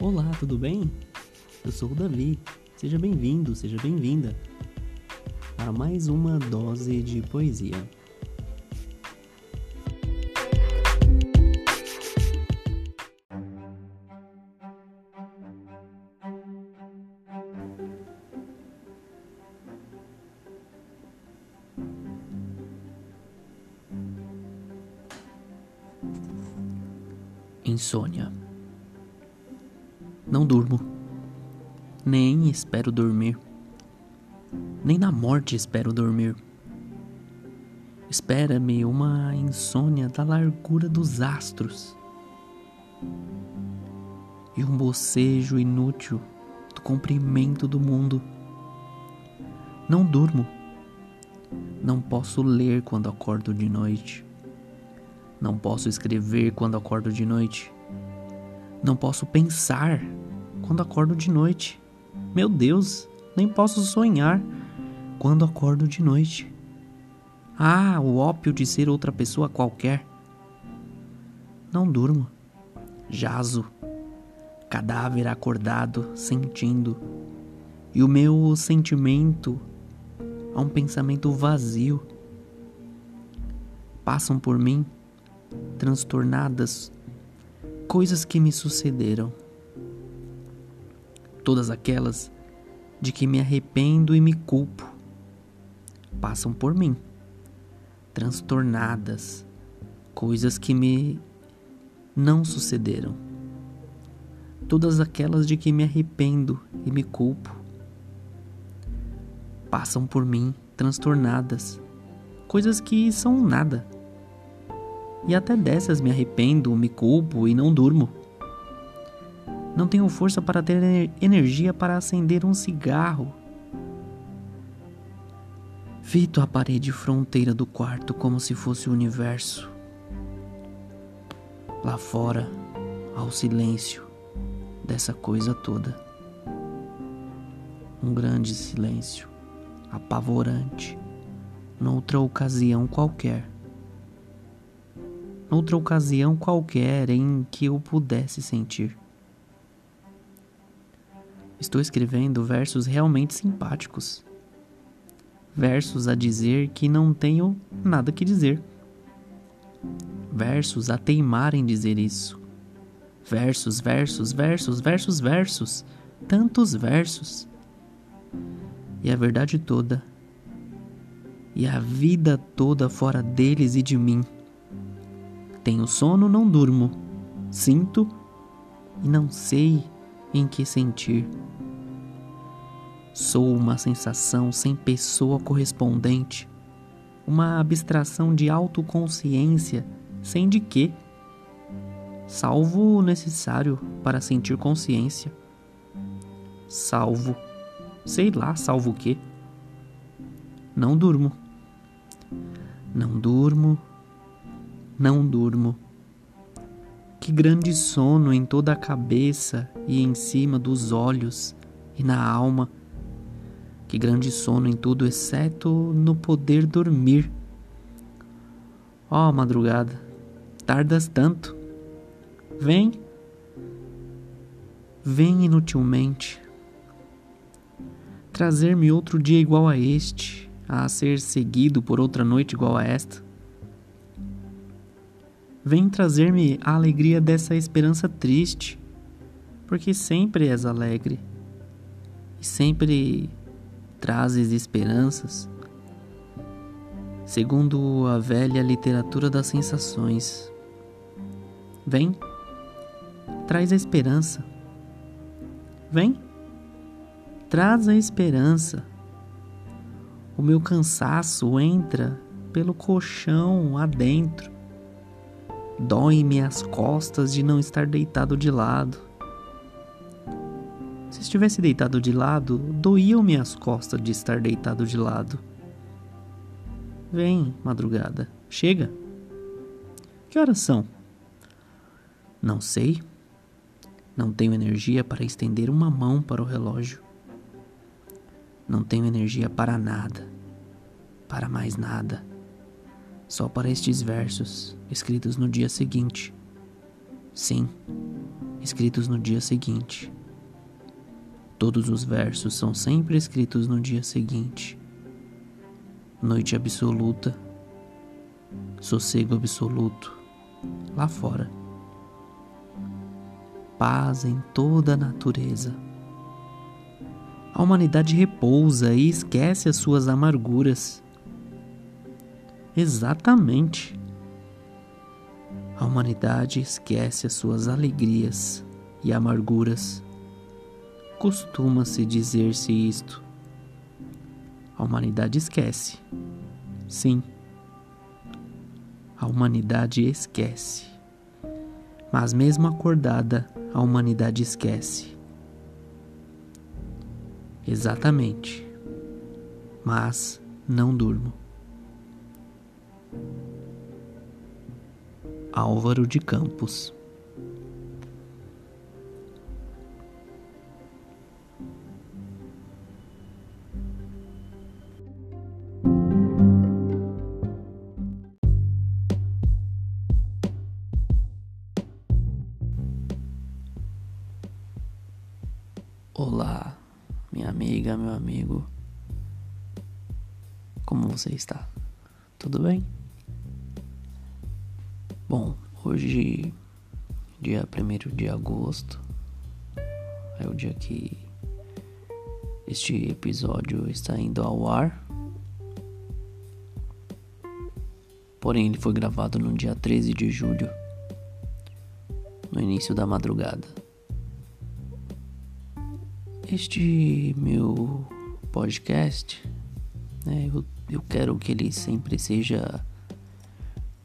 Olá, tudo bem? Eu sou o Davi. Seja bem-vindo, seja bem-vinda a mais uma dose de poesia. Insônia. Não durmo, nem espero dormir, nem na morte espero dormir. Espera-me uma insônia da largura dos astros e um bocejo inútil do comprimento do mundo. Não durmo, não posso ler quando acordo de noite. Não posso escrever quando acordo de noite. Não posso pensar quando acordo de noite. Meu Deus, nem posso sonhar quando acordo de noite. Ah, o ópio de ser outra pessoa qualquer. Não durmo. Jazo. Cadáver acordado, sentindo. E o meu sentimento é um pensamento vazio. Passam por mim transtornadas, coisas que me sucederam. Todas aquelas de que me arrependo e me culpo passam por mim, transtornadas, coisas que me não sucederam. Todas aquelas de que me arrependo e me culpo passam por mim, transtornadas, coisas que são nada e até dessas me arrependo, me culpo e não durmo. Não tenho força para ter energia para acender um cigarro. Fito a parede fronteira do quarto como se fosse o universo. Lá fora, ao silêncio dessa coisa toda. Um grande silêncio, apavorante, noutra ocasião qualquer noutra ocasião qualquer em que eu pudesse sentir. Estou escrevendo versos realmente simpáticos. Versos a dizer que não tenho nada que dizer. Versos a teimar em dizer isso. Versos, versos, versos, versos, versos. Tantos versos. E a verdade toda. E a vida toda fora deles e de mim tenho sono, não durmo. Sinto e não sei em que sentir. Sou uma sensação sem pessoa correspondente, uma abstração de autoconsciência sem de quê, salvo o necessário para sentir consciência. Salvo, sei lá, salvo o quê? Não durmo. Não durmo, não durmo. Que grande sono em toda a cabeça e em cima dos olhos e na alma. Que grande sono em tudo exceto no poder dormir. Ó oh, madrugada, tardas tanto. Vem, vem inutilmente. Trazer-me outro dia igual a este, a ser seguido por outra noite igual a esta Vem trazer-me a alegria dessa esperança triste, porque sempre és alegre e sempre trazes esperanças, segundo a velha literatura das sensações. Vem, traz a esperança. Vem, traz a esperança. O meu cansaço entra pelo colchão adentro Dói-me as costas de não estar deitado de lado. Se estivesse deitado de lado, doíam-me as costas de estar deitado de lado. Vem, madrugada, chega. Que horas são? Não sei. Não tenho energia para estender uma mão para o relógio. Não tenho energia para nada, para mais nada só para estes versos, escritos no dia seguinte, Sim, escritos no dia seguinte. Todos os versos são sempre escritos no dia seguinte. Noite absoluta, sossego absoluto, lá fora. Paz em toda a natureza. A humanidade repousa e esquece as suas amarguras. Exatamente. A humanidade esquece as suas alegrias e amarguras. Costuma-se dizer-se isto. A humanidade esquece. Sim. A humanidade esquece. Mas mesmo acordada, a humanidade esquece. Exatamente. Mas não durmo. Álvaro de Campos. Olá, minha amiga, meu amigo. Como você está? Tudo bem? Bom, hoje, dia 1 de agosto, é o dia que este episódio está indo ao ar. Porém, ele foi gravado no dia 13 de julho, no início da madrugada. Este meu podcast, né, eu, eu quero que ele sempre seja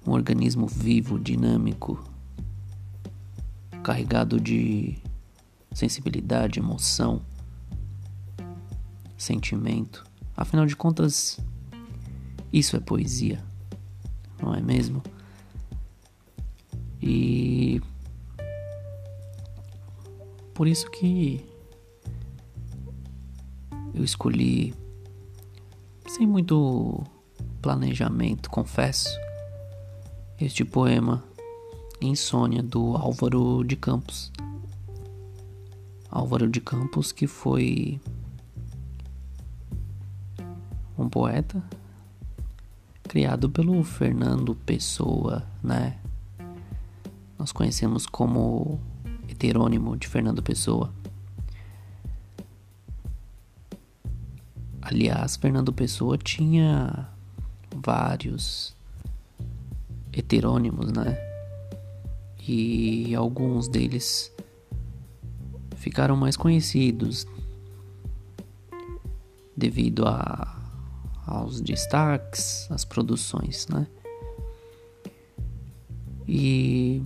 um organismo vivo, dinâmico, carregado de sensibilidade, emoção, sentimento. Afinal de contas, isso é poesia, não é mesmo? E por isso que eu escolhi sem muito planejamento, confesso este poema Insônia do Álvaro de Campos. Álvaro de Campos, que foi um poeta criado pelo Fernando Pessoa, né? Nós conhecemos como heterônimo de Fernando Pessoa. Aliás, Fernando Pessoa tinha vários heterônimos, né? E alguns deles ficaram mais conhecidos devido a, aos destaques, às produções, né? E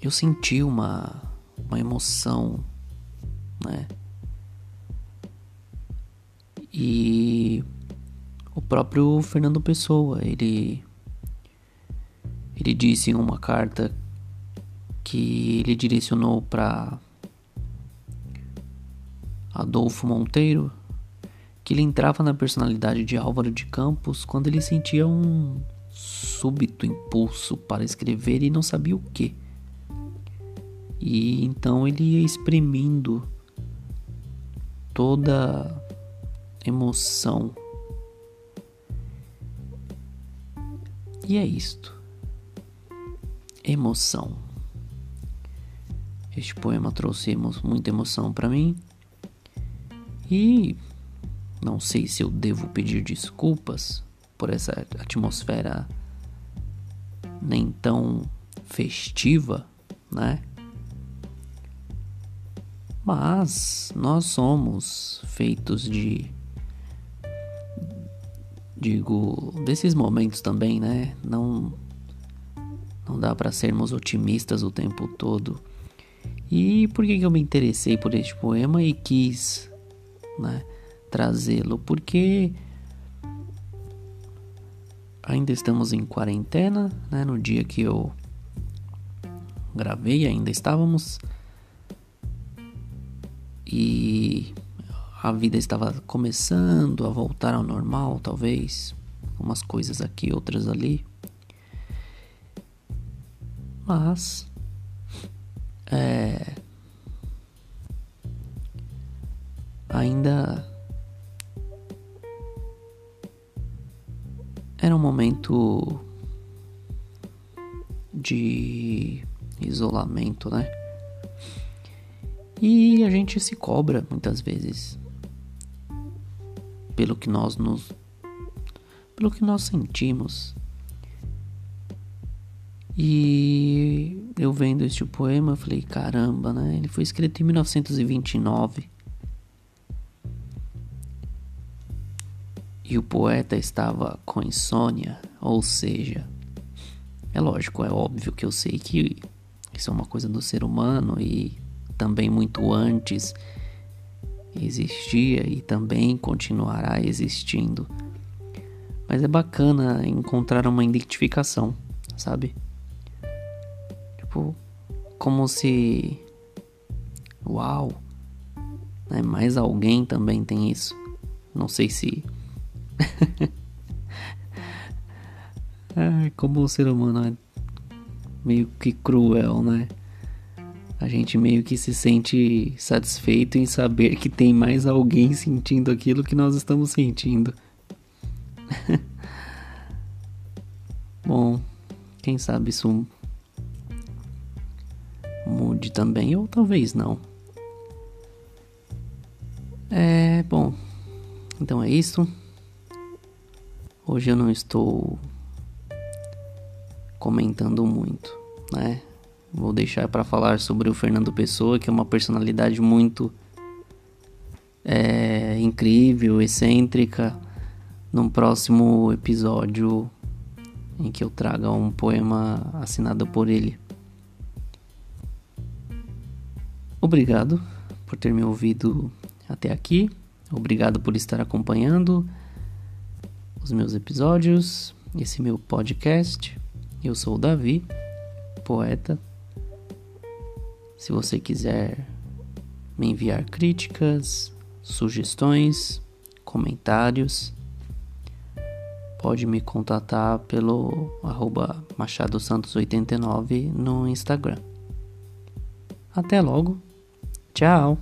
eu senti uma, uma emoção, né? E o próprio Fernando Pessoa, ele ele disse em uma carta que ele direcionou para Adolfo Monteiro que ele entrava na personalidade de Álvaro de Campos quando ele sentia um súbito impulso para escrever e não sabia o que. E então ele ia exprimindo toda emoção. E é isto emoção. Este poema trouxe emo muita emoção para mim e não sei se eu devo pedir desculpas por essa atmosfera nem tão festiva, né? Mas nós somos feitos de digo desses momentos também, né? Não não dá para sermos otimistas o tempo todo. E por que, que eu me interessei por este poema e quis né, trazê-lo? Porque ainda estamos em quarentena, né? No dia que eu gravei, ainda estávamos. E a vida estava começando a voltar ao normal, talvez. Umas coisas aqui, outras ali. Mas é, ainda era um momento de isolamento, né? E a gente se cobra muitas vezes pelo que nós nos pelo que nós sentimos. E eu vendo este poema, eu falei, caramba, né? Ele foi escrito em 1929. E o poeta estava com insônia, ou seja, é lógico, é óbvio que eu sei que isso é uma coisa do ser humano e também muito antes existia e também continuará existindo. Mas é bacana encontrar uma identificação, sabe? Tipo, como se. Uau! Né? Mais alguém também tem isso. Não sei se. Ai, como o ser humano é meio que cruel, né? A gente meio que se sente satisfeito em saber que tem mais alguém sentindo aquilo que nós estamos sentindo. Bom, quem sabe isso também, ou talvez não. É, bom, então é isso. Hoje eu não estou comentando muito, né? Vou deixar para falar sobre o Fernando Pessoa, que é uma personalidade muito é, incrível, excêntrica, num próximo episódio em que eu traga um poema assinado por ele. Obrigado por ter me ouvido até aqui. Obrigado por estar acompanhando os meus episódios, esse meu podcast. Eu sou o Davi, poeta se você quiser me enviar críticas, sugestões, comentários, pode me contatar pelo arroba Machado Santos 89 no Instagram. Até logo, tchau!